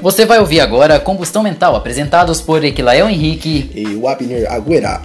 Você vai ouvir agora Combustão Mental, apresentados por Equilael Henrique e o Abner Agüera.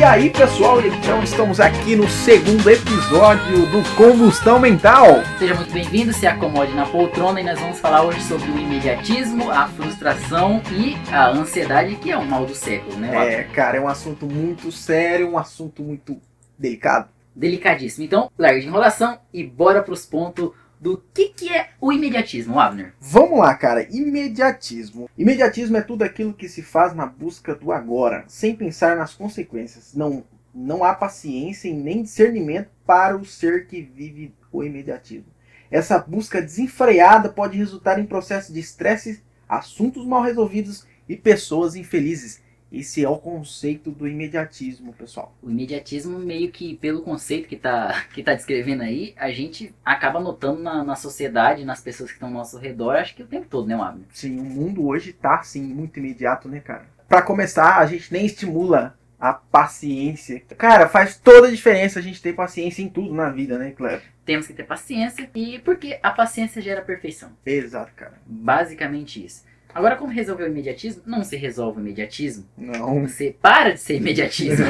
E aí, pessoal, então estamos aqui no segundo episódio do Combustão Mental. Seja muito bem-vindo, se acomode na poltrona e nós vamos falar hoje sobre o imediatismo, a frustração e a ansiedade, que é o mal do século, né? É, cara, é um assunto muito sério, um assunto muito delicado. Delicadíssimo. Então, larga de enrolação e bora pros pontos do que, que é o imediatismo, Abner. Vamos lá, cara. Imediatismo. Imediatismo é tudo aquilo que se faz na busca do agora, sem pensar nas consequências. Não, não há paciência e nem discernimento para o ser que vive o imediatismo. Essa busca desenfreada pode resultar em processos de estresse, assuntos mal resolvidos e pessoas infelizes. Esse é o conceito do imediatismo, pessoal. O imediatismo, meio que pelo conceito que tá, que tá descrevendo aí, a gente acaba notando na, na sociedade, nas pessoas que estão ao nosso redor, acho que o tempo todo, né, Wabner? Sim, o mundo hoje tá, assim, muito imediato, né, cara? Para começar, a gente nem estimula a paciência. Cara, faz toda a diferença a gente ter paciência em tudo na vida, né, Cleber? Temos que ter paciência, e porque a paciência gera perfeição. Exato, cara. Basicamente isso. Agora, como resolver o imediatismo? Não se resolve o imediatismo. Não. Você para de ser imediatismo.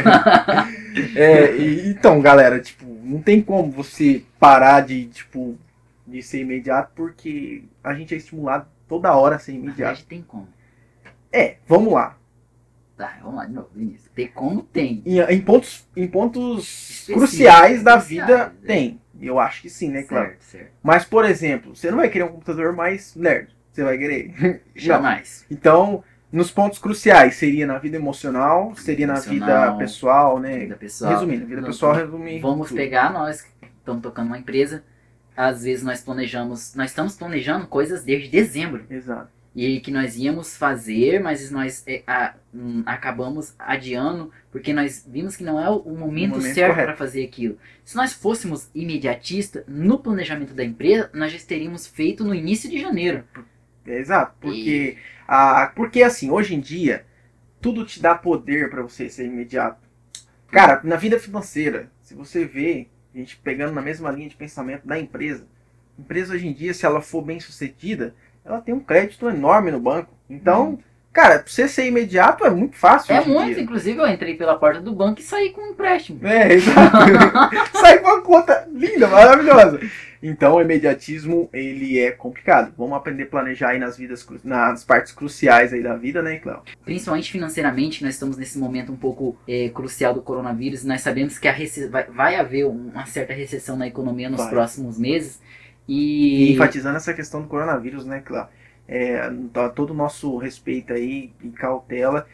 é, e, então, galera, tipo, não tem como você parar de, tipo, de ser imediato porque a gente é estimulado toda hora a ser Na imediato. verdade, tem como. É, vamos lá. Tá, vamos lá de novo, Vinícius. Tem como tem. Em, em pontos, em pontos cruciais da vida, é. tem. Eu acho que sim, né, claro. Certo, certo. Mas, por exemplo, você não vai querer um computador mais nerd. Você vai querer. Não. Jamais. Então, nos pontos cruciais, seria na vida emocional, seria na vida Emocional, pessoal, né? Vida pessoal. Resumindo, vida Não, pessoal resume. Vamos tudo. pegar nós que estamos tocando uma empresa. Às vezes nós planejamos, nós estamos planejando coisas desde dezembro. Exato. E que nós íamos fazer, mas nós é, a- hum, acabamos adiando porque nós vimos que não é o, o momento, momento certo para fazer aquilo. Se nós fôssemos imediatistas no planejamento da empresa, nós já teríamos feito no início de janeiro. É, exato. Porque, a, porque assim, hoje em dia, tudo te dá poder para você ser imediato. Cara, na vida financeira, se você vê, a gente pegando na mesma linha de pensamento da empresa, a empresa hoje em dia, se ela for bem sucedida, ela tem um crédito enorme no banco. Então, cara, pra você ser imediato é muito fácil. Uhum. É muito, dia. inclusive eu entrei pela porta do banco e saí com um empréstimo. É, exato. Sai com uma conta linda, maravilhosa. Então, o imediatismo, ele é complicado. Vamos aprender a planejar aí nas vidas, nas partes cruciais aí da vida, né, Cléo? Principalmente financeiramente, nós estamos nesse momento um pouco é, crucial do coronavírus. Nós sabemos que a rece- vai, vai haver uma certa recessão na economia nos Vai. próximos meses. E E, enfatizando essa questão do coronavírus, né, Cléo? É, tá todo o nosso respeito aí e cautela.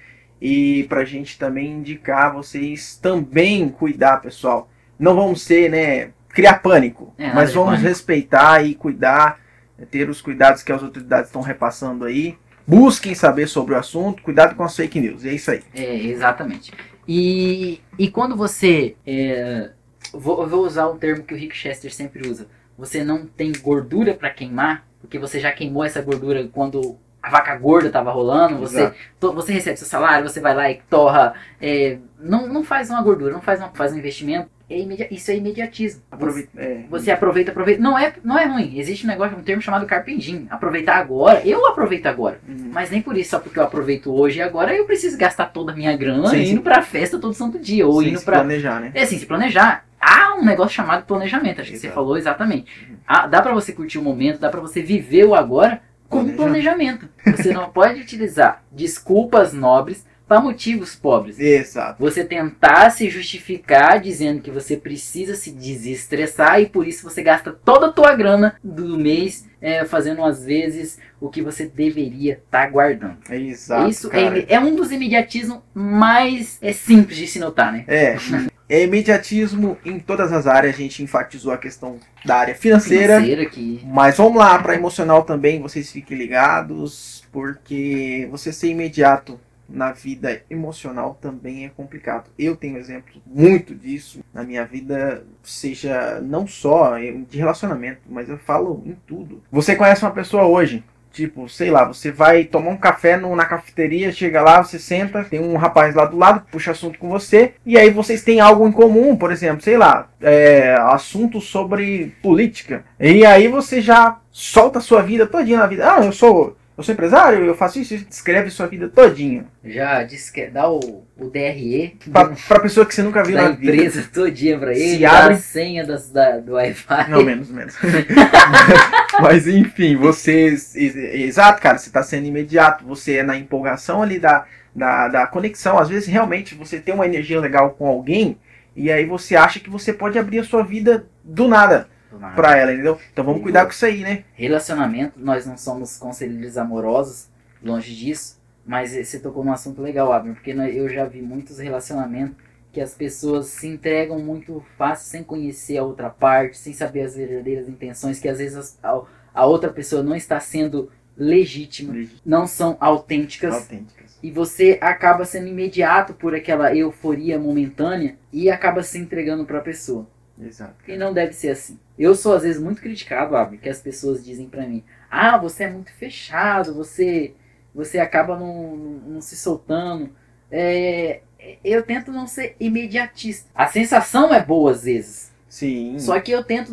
E pra gente também indicar vocês também cuidar, pessoal. Não vamos ser, né, criar pânico, É, mas vamos pânico. respeitar e cuidar, é, ter os cuidados que as autoridades estão repassando aí. Busquem saber sobre o assunto, cuidado com as fake news. É isso aí. É, exatamente. E, e quando você. é, vou, vou usar um termo que o Rick Chester sempre usa. Você não tem gordura para queimar, porque você já queimou essa gordura quando a vaca gorda estava rolando. Você, to- você recebe seu salário, você vai lá e torra. é, não, não faz uma gordura, não faz, uma, faz um investimento. É imedi- isso é imediatismo. Aproveita, é, Você aproveita, aproveita. Não é, não é ruim. Existe um negócio, um termo chamado carpindim. Aproveitar agora. Eu aproveito agora. Uhum. Mas nem por isso, só porque eu aproveito hoje e agora, eu preciso gastar toda a minha grana Sim, indo sim. pra festa todo santo dia. Ou Sem indo se pra. planejar, né? É assim, se planejar. Há um negócio chamado planejamento, acho que você Exato. falou exatamente. Uhum. Ah, dá pra você curtir o momento, dá pra você viver o agora com Planejamento. planejamento. Você não pode utilizar desculpas nobres para motivos pobres. Exato. Você tentar se justificar dizendo que você precisa se desestressar e por isso você gasta toda a tua grana do mês é, fazendo às vezes o que você deveria estar guardando. É exato. isso cara. é, é um dos imediatismos mais é, simples de se notar, né? É, é imediatismo em todas as áreas. A gente enfatizou a questão da área financeira. Financeira que Mas vamos lá, para emocional também, vocês fiquem ligados, porque você ser imediato na vida emocional também é complicado. Eu tenho exemplo muito disso na minha vida, seja não só de relacionamento, mas eu falo em tudo. Você conhece uma pessoa hoje, Tipo, sei lá, você vai tomar um café no, na cafeteria, chega lá, você senta, tem um rapaz lá do lado, puxa assunto com você, e aí vocês têm algo em comum, por exemplo, sei lá, é, assunto sobre política. E aí você já solta a sua vida todinha na vida. Ah, eu sou eu sou empresário, eu faço isso, descreve sua vida todinha. Já descreve, dá o, o DRE. Pra, pra pessoa que você nunca viu na vida. empresa todinha pra ele, Se abre- a senha das, da, do Wi-Fi. Não, menos, menos. Mas enfim, você. ex- Exato, cara, você tá sendo imediato, você é na empolgação ali da, da, da conexão. Às vezes realmente você tem uma energia legal com alguém e aí você acha que você pode abrir a sua vida Do nada. Pra ela, entendeu? Então vamos cuidar com isso aí, né? Relacionamento, nós não somos conselheiros amorosos, longe disso, mas você tocou num assunto legal, Abner, porque eu já vi muitos relacionamentos que as pessoas se entregam muito fácil sem conhecer a outra parte, sem saber as verdadeiras intenções, que às vezes a, a outra pessoa não está sendo legítima, não são autênticas. Autênticas. E você acaba sendo imediato por aquela euforia momentânea e acaba se entregando para a pessoa. Exato. E não deve ser assim. Eu sou às vezes muito criticado, Abner, que as pessoas dizem pra mim: "Ah, você é muito fechado, você você acaba não, não se soltando". É, eu tento não ser imediatista. A sensação é boa às vezes. Sim. Só que eu tento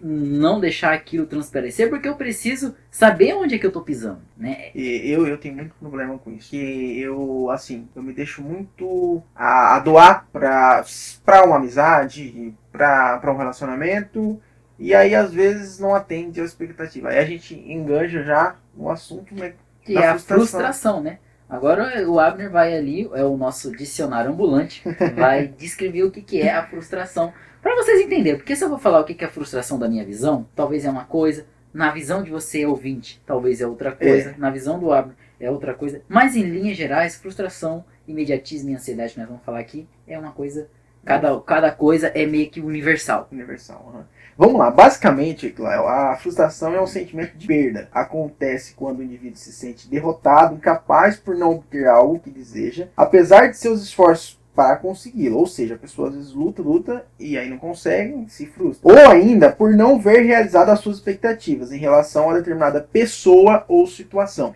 não deixar aquilo transparecer porque eu preciso saber onde é que eu tô pisando, né? E eu, eu tenho muito problema com isso. Que eu, assim, eu me deixo muito a, a doar pra, pra uma amizade, pra, pra um relacionamento, e aí às vezes não atende a expectativa. Aí a gente enganja já no assunto, né? Que é a frustração. frustração, né? Agora o Abner vai ali, é o nosso dicionário ambulante, vai descrever o que, que é a frustração. Pra vocês entenderem, porque se eu vou falar o que, é a frustração da minha visão, talvez é uma coisa, na visão de você ouvinte, talvez é outra coisa, na visão do Abner é outra coisa. Mas em linhas gerais, frustração, imediatismo e ansiedade que nós vamos falar aqui, é uma coisa, cada, cada coisa é meio que universal. Universal. aham. Vamos lá, basicamente, Cléo, a frustração é um sentimento de perda. Acontece quando o indivíduo se sente derrotado, incapaz por não obter algo que deseja, apesar de seus esforços para consegui-lo. Ou seja, a pessoa às vezes luta, luta e aí não consegue, se frustra. Ou ainda por não ver realizado as suas expectativas em relação a determinada pessoa ou situação.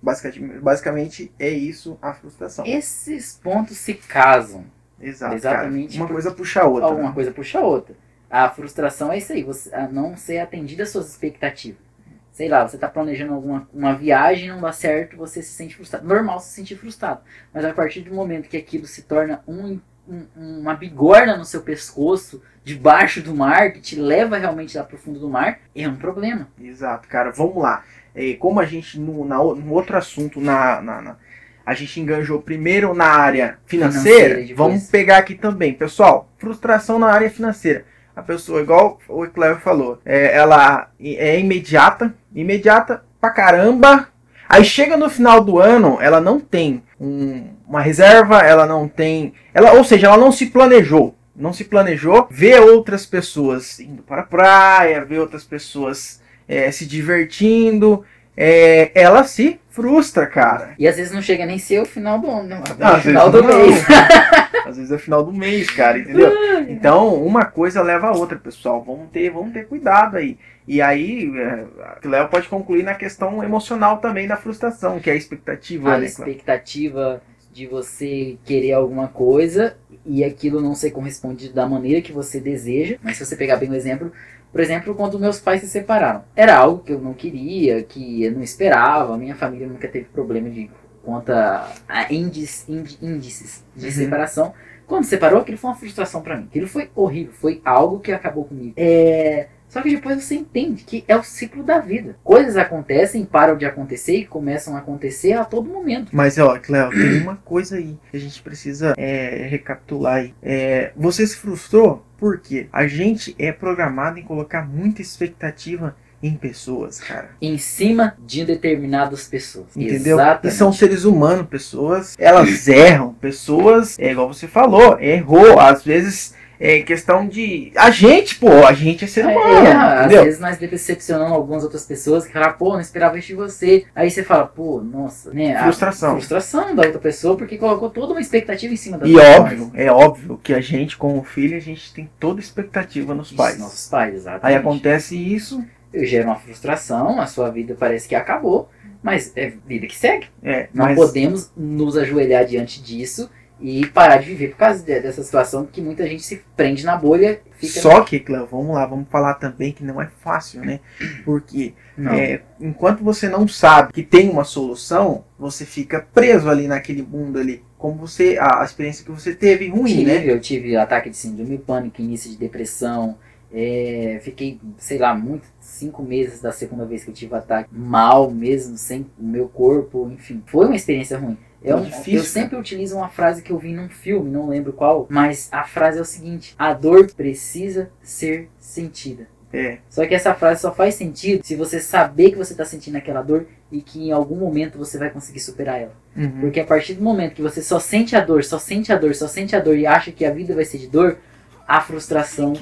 Basicamente, basicamente é isso a frustração. Esses pontos se casam. Exato. exatamente Cara. Uma por- coisa puxa a outra. Alguma né? coisa puxa a outra. A frustração é isso aí, você a não ser atendida às suas expectativas. Sei lá, você está planejando alguma uma viagem, não dá certo, você se sente frustrado. Normal se sentir frustrado. Mas a partir do momento que aquilo se torna um, um- uma bigorna no seu pescoço, debaixo do mar, que te leva realmente lá pro fundo do mar, é um problema. Exato, cara. Vamos lá. É, como a gente, no, na, o- no outro assunto, na, na- na- a gente enganjou primeiro na área financeira, Financeira, vamos pegar aqui também. Pessoal, frustração na área financeira. A pessoa, igual o Cléber falou, é, ela é imediata, imediata pra caramba. Aí chega no final do ano, ela não tem um- uma reserva, ela não tem. Ela, ou seja, ela não se planejou. Não se planejou, vê outras pessoas indo para a praia, vê outras pessoas é, se divertindo. É, ela se frustra, cara. E às vezes não chega nem ser o final do ano, né? Ah, o às final do não. mês. Às vezes é final do mês, cara, entendeu? Então, uma coisa leva a outra, pessoal. Vamos ter, vamos ter cuidado aí. E aí, é, o Léo pode concluir na questão emocional também da frustração, que é a expectativa, a né, expectativa de você querer alguma coisa e aquilo não ser correspondido da maneira que você deseja. Mas se você pegar bem o exemplo, por exemplo, quando meus pais se separaram, era algo que eu não queria, que eu não esperava. Minha família nunca teve problema de quanto a, a índice, indi- índices de Uhum. separação. Quando separou, aquilo foi uma frustração pra mim. Aquilo foi horrível, foi algo que acabou comigo. É, Só que depois você entende que é o ciclo da vida. Coisas acontecem, param de acontecer e começam a acontecer a todo momento. Mas, ó, Cléo, tem uma coisa aí que a gente precisa é, recapitular aí. É, você se frustrou porque a gente é programado em colocar muita expectativa em pessoas, cara. Em cima de determinadas pessoas. Entendeu? Exatamente. E são seres humanos, pessoas, elas erram, pessoas, é igual você falou, errou, às vezes É questão de. A gente, pô, a gente é ser humano. É, às vezes nós decepcionamos algumas outras pessoas que falam, pô, não esperava isso de você. Aí você fala, pô, nossa, né? Frustração. frustração da outra pessoa porque colocou toda uma expectativa em cima da E óbvio, é óbvio que a gente, como filho, a gente tem toda expectativa nos pais. Nossos pais, exatamente. Aí acontece isso, Eu gero uma frustração, a sua vida parece que acabou, mas é vida que segue. é, Não mas podemos nos ajoelhar diante disso e parar de viver por causa de- dessa situação que muita gente se prende na bolha só que, Cléo, vamos lá, vamos falar também que não é fácil, né? Porque é, enquanto você não sabe que tem uma solução, você fica preso ali naquele mundo ali. Como você, a, a experiência que você teve ruim, tive, né? Eu tive ataque de síndrome pânico, início de depressão. é, fiquei, sei lá, muito, cinco meses da segunda vez que eu tive ataque, mal mesmo, sem o meu corpo, enfim. Foi uma experiência ruim. É um- Difícil, eu sempre utilizo uma frase que eu vi num filme, não lembro qual, mas a frase é o seguinte: a dor precisa ser sentida. É, Só que essa frase só faz sentido se você saber que você está sentindo aquela dor e que em algum momento você vai conseguir superar ela. uhum. Porque a partir do momento que você só sente a dor, só sente a dor, só sente a dor e acha que a vida vai ser de dor, a frustração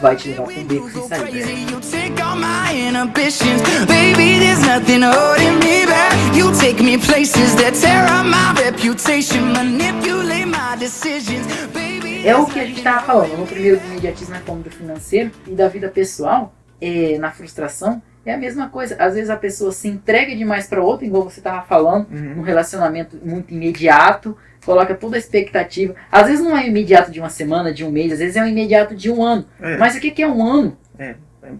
vai te levar para um beco sem saída. You take all my inhibitions, baby. There's nothing holding me back. You take me places that tear up my reputation, manipulate my decisions, baby. É o que a gente estava falando no primeiro do imediatismo é como do financeiro e da vida pessoal, é, na frustração, é a mesma coisa. Às vezes a pessoa se entrega demais para outra, igual você estava falando, Uhum. um relacionamento muito imediato, coloca toda a expectativa. Às vezes não é imediato de uma semana, de um mês, às vezes é um imediato de um ano. É. Mas o que, é um ano? É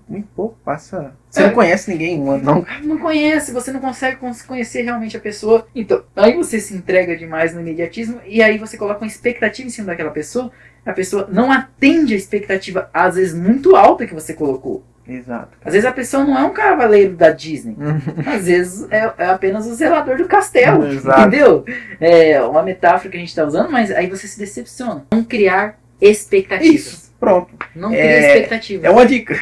muito pouco, passa. Você É. não conhece ninguém, um ano, não. Não conhece, você não consegue cons- conhecer realmente a pessoa. Então, aí você se entrega demais no imediatismo e aí você coloca uma expectativa em cima daquela pessoa. A pessoa não atende a expectativa, às vezes muito alta que você colocou. Exato. Às vezes a pessoa não é um cavaleiro da Disney. Uhum. Às vezes é, é apenas o zelador do castelo. Exato. Entendeu? É uma metáfora que a gente está usando, mas aí você se decepciona. Não criar expectativas. Isso, pronto. Não É- cria expectativas. É uma dica.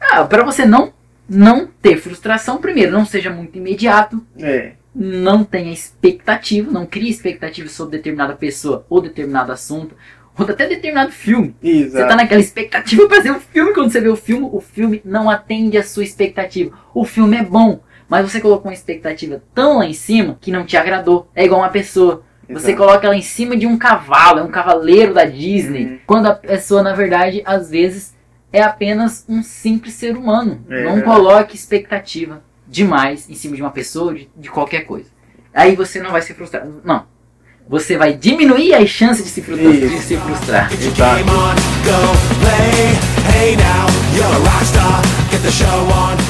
Ah, para você não, não ter frustração, primeiro, não seja muito imediato. É. Não tenha expectativa, não crie expectativa sobre determinada pessoa ou determinado assunto, ou até determinado filme. Você Exato. tá naquela expectativa pra ver o filme, quando você vê o filme, o filme não atende a sua expectativa. O filme é bom, mas você colocou uma expectativa tão lá em cima que não te agradou. É igual uma pessoa. Você Exato. coloca ela em cima de um cavalo, é um cavaleiro da Disney. Uhum. Quando a pessoa, na verdade, às vezes é apenas um simples ser humano. É não coloque expectativa demais em cima de uma pessoa, de, de qualquer coisa. Aí você não vai se frustrar. Não. Você vai diminuir as chances de se frustrar. De se frustrar.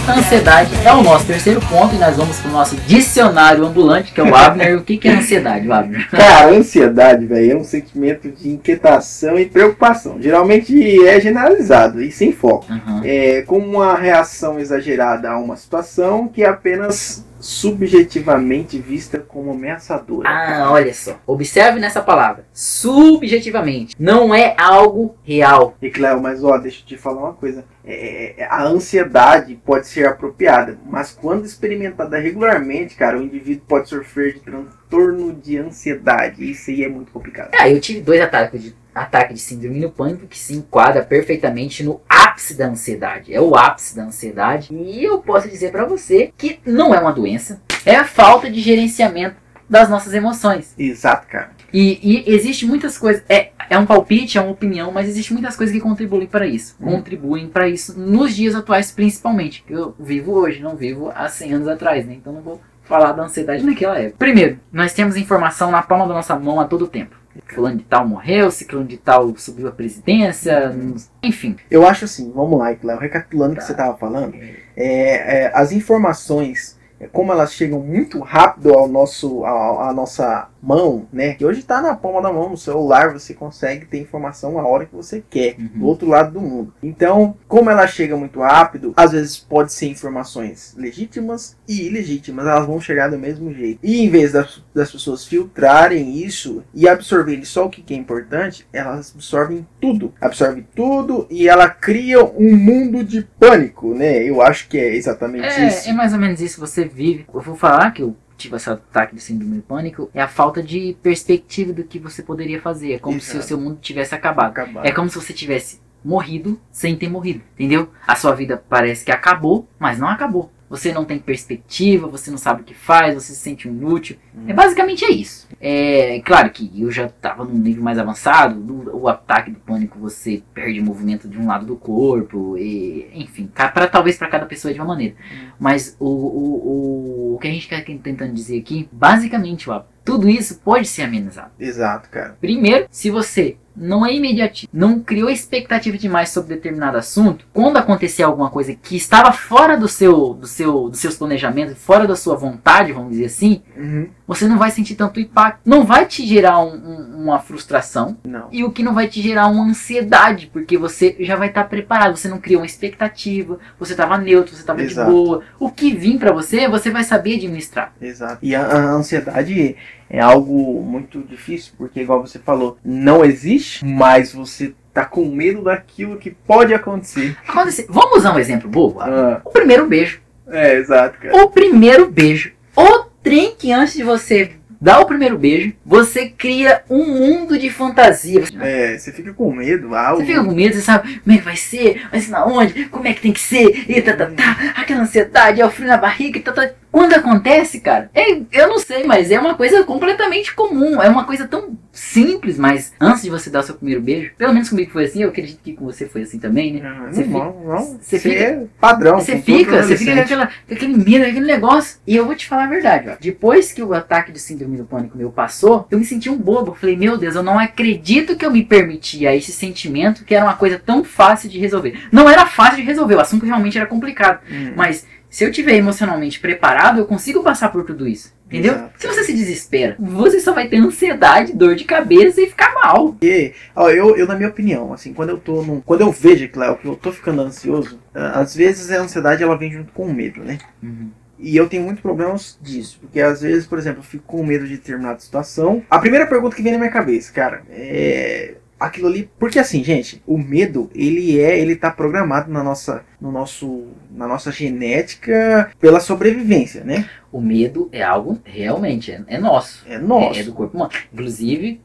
Ansiedade é o nosso terceiro ponto e nós vamos para o nosso dicionário ambulante, que é o Abner. o que, que é ansiedade, Abner? Cara, ansiedade, velho, é um sentimento de inquietação e preocupação. Geralmente é generalizado e sem foco. Aham. É como uma reação exagerada a uma situação que é apenas subjetivamente vista como ameaçadora. Ah, olha só. Observe nessa palavra. Subjetivamente. Não é algo real. E Cléo, mas ó, deixa eu te falar uma coisa. É, a ansiedade pode ser apropriada, mas quando experimentada regularmente, cara, o indivíduo pode sofrer de transtorno de ansiedade. Isso aí é muito complicado. Ah, eu tive dois ataques de, ataque de síndrome do pânico que se enquadra perfeitamente no ápice da ansiedade. É o ápice da ansiedade. E eu posso dizer pra você que não é uma doença. É a falta de gerenciamento das nossas emoções. Exato, cara. E, e existe muitas coisas. É, é um palpite, é uma opinião, mas existe muitas coisas que contribuem para isso. Hum. Contribuem para isso nos dias atuais, principalmente. Eu vivo hoje, não vivo há 100 anos atrás, né? Então não vou falar da ansiedade naquela época. Primeiro, nós temos informação na palma da nossa mão a todo tempo. Fulano de tal morreu, ciclano de tal subiu a presidência, enfim. Eu acho assim, vamos lá, Cléo, recapitulando o que Tá. você estava falando, é, é, as informações, é, como elas chegam muito rápido ao nosso, ao- à nossa mão, né? Que hoje está na palma da mão, no celular, você consegue ter informação a hora que você quer, Uhum. do outro lado do mundo. Então, como ela chega muito rápido, às vezes pode ser informações legítimas e ilegítimas, elas vão chegar do mesmo jeito. E em vez das, das pessoas filtrarem isso e absorverem só o que que é importante, elas absorvem tudo. Absorve tudo e ela cria um mundo de pânico, né? Eu acho que é exatamente isso. É, é mais ou menos isso que você vive. Eu vou falar que eu tive esse ataque de síndrome do pânico é a falta de perspectiva do que você poderia fazer. É como se o Exato. seu mundo tivesse acabado. Acabar. É como se você tivesse morrido sem ter morrido, entendeu? A sua vida parece que acabou, mas não acabou. Você não tem perspectiva, você não sabe o que faz, você se sente inútil. É basicamente é isso. É claro que eu já estava num nível mais avançado. do- o ataque do pânico você perde movimento de um lado do corpo, e, enfim, pra, talvez para cada pessoa de uma maneira. Mas o, o, o, o que a gente quer tentando dizer aqui, basicamente, ó, tudo isso pode ser amenizado. Exato, cara. Primeiro, se você não é imediatista, não criou expectativa demais sobre determinado assunto, quando acontecer alguma coisa que estava fora do seu, do seu, dos seus planejamentos, fora da sua vontade, vamos dizer assim, Uhum. você não vai sentir tanto impacto. Não vai te gerar um- um- uma frustração. Não. E o que não vai te gerar uma ansiedade, porque você já vai estar preparado. Você não criou uma expectativa, você estava neutro, você estava de boa. O que vir pra você, você vai saber administrar. Exato. E a, a ansiedade é algo muito difícil, porque igual você falou, não existe, mas você tá com medo daquilo que pode acontecer. Acontecer. Vamos usar um exemplo bobo? Ah, O primeiro beijo. é, exato, cara. O primeiro beijo. O trem que antes de você dar o primeiro beijo, você cria um mundo de fantasia. É, você fica com medo, ah, Você fica com medo, você sabe como é que vai ser, vai ser na onde, como é que tem que ser, e tá, tá, tá, aquela ansiedade, é o frio na barriga, e tá, tá. Quando acontece, cara, é, eu não sei, mas é uma coisa completamente comum, é uma coisa tão simples, mas antes de você dar o seu primeiro beijo, pelo menos comigo foi assim, eu acredito que com você foi assim também, né? Ah, Você não, não, você fica- é padrão. Você todo fica, você fica com, aquela, com aquele medo, aquele negócio. E eu vou te falar a verdade, ó. Depois que o ataque de síndrome do pânico meu passou, eu me senti um bobo. Eu falei, meu Deus, eu não acredito que eu me permitia esse sentimento que era uma coisa tão fácil de resolver. Não era fácil de resolver, o assunto realmente era complicado. Hum. Mas se eu tiver emocionalmente preparado, eu consigo passar por tudo isso. Entendeu? Exato. Se você se desespera, você só vai ter ansiedade, dor de cabeça e ficar mal. Porque, ó, eu, eu, na minha opinião, assim, quando eu tô num. Quando eu vejo, Cléo, que eu tô ficando ansioso, ah, às vezes a ansiedade ela vem junto com o medo, né? E eu tenho muitos problemas disso. Porque às vezes, por exemplo, eu fico com medo de determinada situação. A primeira pergunta que vem na minha cabeça, cara, é. Aquilo ali. Porque assim, gente, o medo, ele é. Ele tá programado na nossa. No nosso. Na nossa genética pela sobrevivência, né? O medo é algo realmente, é, é nosso. É nosso. É, é do corpo humano. Inclusive,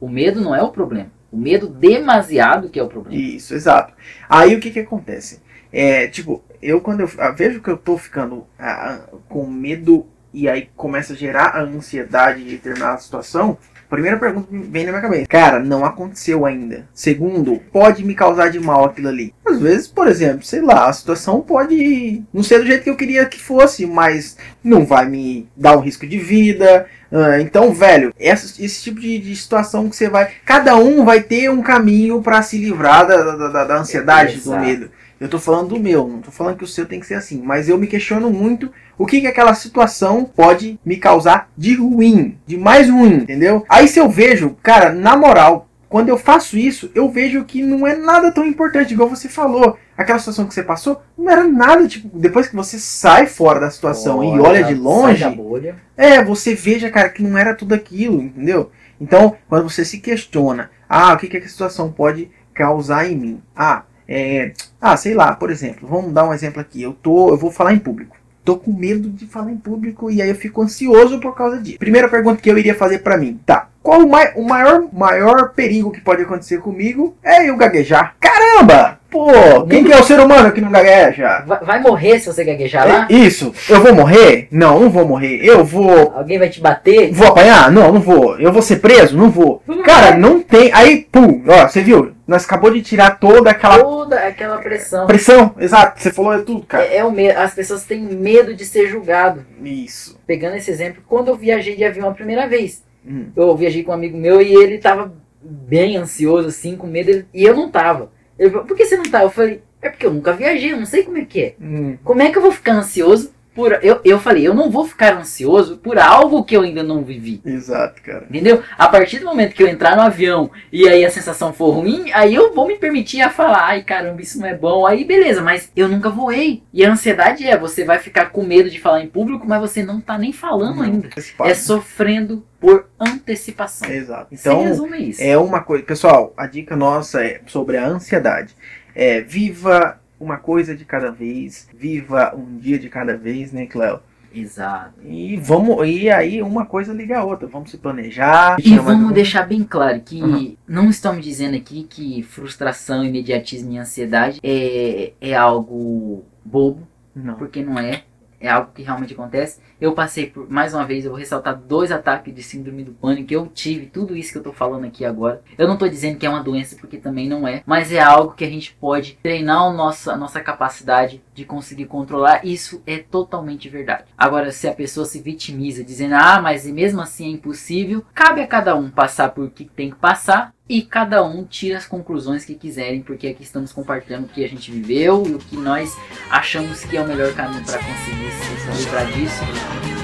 o medo não é o problema. O medo demasiado que é o problema. Isso, exato. Aí o que que acontece? É, tipo, eu quando eu ah, vejo que eu tô ficando ah, com medo e aí começa a gerar a ansiedade de determinada situação, primeira pergunta que vem na minha cabeça. Cara, não aconteceu ainda. Segundo, pode me causar de mal aquilo ali. Às vezes, por exemplo, sei lá, a situação pode não ser do jeito que eu queria que fosse, mas não vai me dar um risco de vida, ah, então, velho, essa- esse tipo de, de situação que você vai. Cada um vai ter um caminho pra se livrar da, da, da- da ansiedade, do medo. Eu tô falando do meu, não tô falando que o seu tem que ser assim. Mas eu me questiono muito o que, que aquela situação pode me causar de ruim, de mais ruim, entendeu? Aí se eu vejo, cara, na moral, quando eu faço isso, eu vejo que não é nada tão importante, igual você falou. Aquela situação que você passou não era nada, tipo, depois que você sai fora da situação e olha de longe. Sai da bolha. É, você veja, cara, que não era tudo aquilo, entendeu? Então, quando você se questiona, ah, o que, que a situação pode causar em mim? Ah, é, ah, sei lá, por exemplo, vamos dar um exemplo aqui. Eu tô, eu vou falar em público. Tô com medo de falar em público e aí eu fico ansioso por causa disso. Primeira pergunta que eu iria fazer pra mim, tá? Qual o, mai- o maior, maior perigo que pode acontecer comigo é eu gaguejar? Caramba! Pô, quem que é o ser humano que não gagueja? Vai, vai morrer se você gaguejar lá? É isso. Eu vou morrer? Não, não vou morrer. Eu vou Alguém vai te bater? Vou apanhar? Não, não vou. Eu vou ser preso? Não vou. Cara, não tem. Aí, pum, ó, você viu? Nós acabou de tirar toda aquela Toda aquela pressão. pressão. Exato, você falou é tudo, cara. É, é o medo. As pessoas têm medo de ser julgado. Isso. Pegando esse exemplo, quando eu viajei de avião a primeira vez, Hum. eu viajei com um amigo meu e ele tava bem ansioso, assim, com medo, e eu não tava. Ele falou, por que você não tá? Eu falei, é porque eu nunca viajei, eu não sei como é que é. Hum. Como é que eu vou ficar ansioso por. Eu, eu falei, eu não vou ficar ansioso por algo que eu ainda não vivi. Exato, cara. Entendeu? A partir do momento que eu entrar no avião e aí a sensação for ruim, aí eu vou me permitir a falar, ai caramba, isso não é bom. Aí beleza, mas eu nunca voei. E a ansiedade é, você vai ficar com medo de falar em público, mas você não tá nem falando ainda. Antecipado. É sofrendo por antecipação. Exato. Então, é uma coisa. Pessoal, a dica nossa é sobre a ansiedade. É viva uma coisa de cada vez, viva um dia de cada vez, né, Cléo? Exato. E vamos e aí uma coisa liga a outra. Vamos se planejar. E vamos de- deixar bem claro que Uhum. não estamos dizendo aqui que frustração, imediatismo e ansiedade é, é algo bobo, Não. porque não é. É algo que realmente acontece. Eu passei por, mais uma vez, eu vou ressaltar dois ataques de síndrome do pânico. Eu tive tudo isso que eu tô falando aqui agora. Eu não tô dizendo que é uma doença, porque também não é. Mas é algo que a gente pode treinar o nosso, a nossa capacidade de conseguir controlar. Isso é totalmente verdade. Agora, se a pessoa se vitimiza dizendo, ah, mas mesmo assim é impossível, cabe a cada um passar por que tem que passar. E cada um tira as conclusões que quiserem, porque aqui estamos compartilhando o que a gente viveu e o que nós achamos que é o melhor caminho para conseguir se se livrar disso.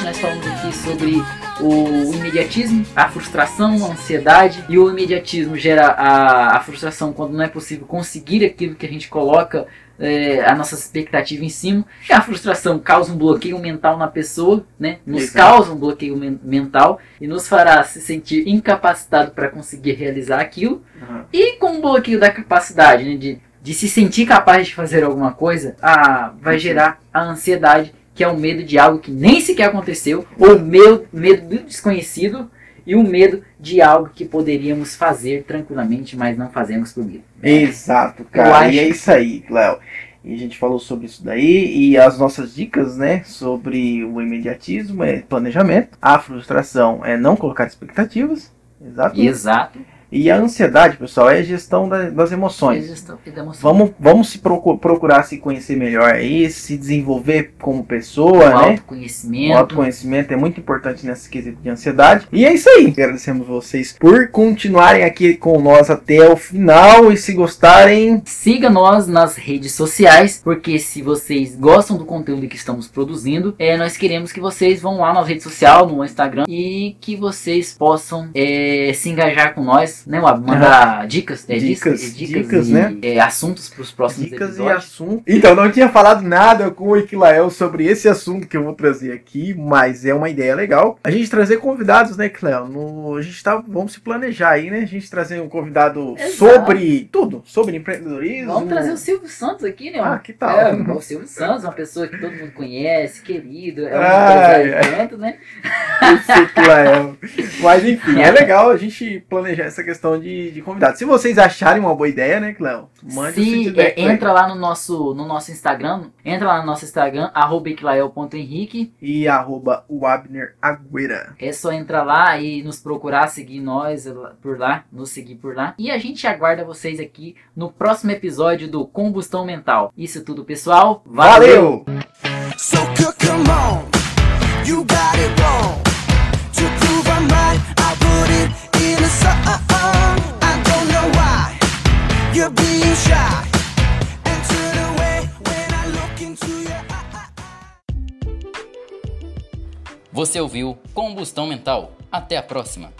nós falamos aqui sobre o imediatismo, a frustração, a ansiedade. E o imediatismo gera a, a frustração quando não é possível conseguir aquilo que a gente coloca é, a nossa expectativa em cima. E a frustração causa um bloqueio mental na pessoa, né? Nos causa um bloqueio men mental e nos fará se sentir incapacitado para conseguir realizar aquilo. Uhum. E com o bloqueio da capacidade, né? De, de se sentir capaz de fazer alguma coisa, a, vai uhum. gerar a ansiedade que é o medo de algo que nem sequer aconteceu, ou medo, medo do desconhecido, e o medo de algo que poderíamos fazer tranquilamente, mas não fazemos por medo. Exato, cara. acho- E é isso aí, Léo. E a gente falou sobre isso daí e as nossas dicas, né, sobre o imediatismo é planejamento, a frustração é não colocar expectativas, exato. Exato. E a ansiedade, pessoal, é a gestão da- das emoções. Gestão e da emoção. Vamos, vamos se procu- procurar se conhecer melhor aí, se desenvolver como pessoa, o né? O autoconhecimento. autoconhecimento é muito importante nesse quesito de ansiedade. E é isso aí. Agradecemos vocês por continuarem aqui com nós até o final. E se gostarem, Siga nós nas redes sociais, porque se vocês gostam do conteúdo que estamos produzindo, é, nós queremos que vocês vão lá na rede social, no Instagram, e que vocês possam é, se engajar com nós, né, Wab? Mandar dicas, é, Dicas, dicas, dicas, e, né? é, assuntos para os próximos dicas e episódios. assuntos. Então, não tinha falado nada com o Iquilael sobre esse assunto que eu vou trazer aqui, mas é uma ideia legal. A gente trazer convidados, né, Iquilael? No, a gente tá, vamos se planejar aí, né? A gente trazer um convidado Exato. sobre tudo, sobre empreendedorismo. Vamos trazer o Silvio Santos aqui, né? Ah, que tal? É, o Silvio Santos, uma pessoa que todo mundo conhece, querido, é um Ai, empresário tanto, né? Esse Iquilael. Mas enfim, é legal a gente planejar essa questão de, de convidados. Se vocês acharem uma boa ideia, né, Cléo? Mande o feedback. é, aí. entra lá no nosso, no nosso Instagram, entra lá no nosso Instagram, arroba iquilael.henrique, E arroba o Abner Agüera. É só entrar lá e nos procurar, seguir nós por lá, nos seguir por lá. E a gente aguarda vocês aqui no próximo episódio do Combustão Mental. Isso tudo, pessoal. Valeu! So Você ouviu Combustão Mental. Até a próxima.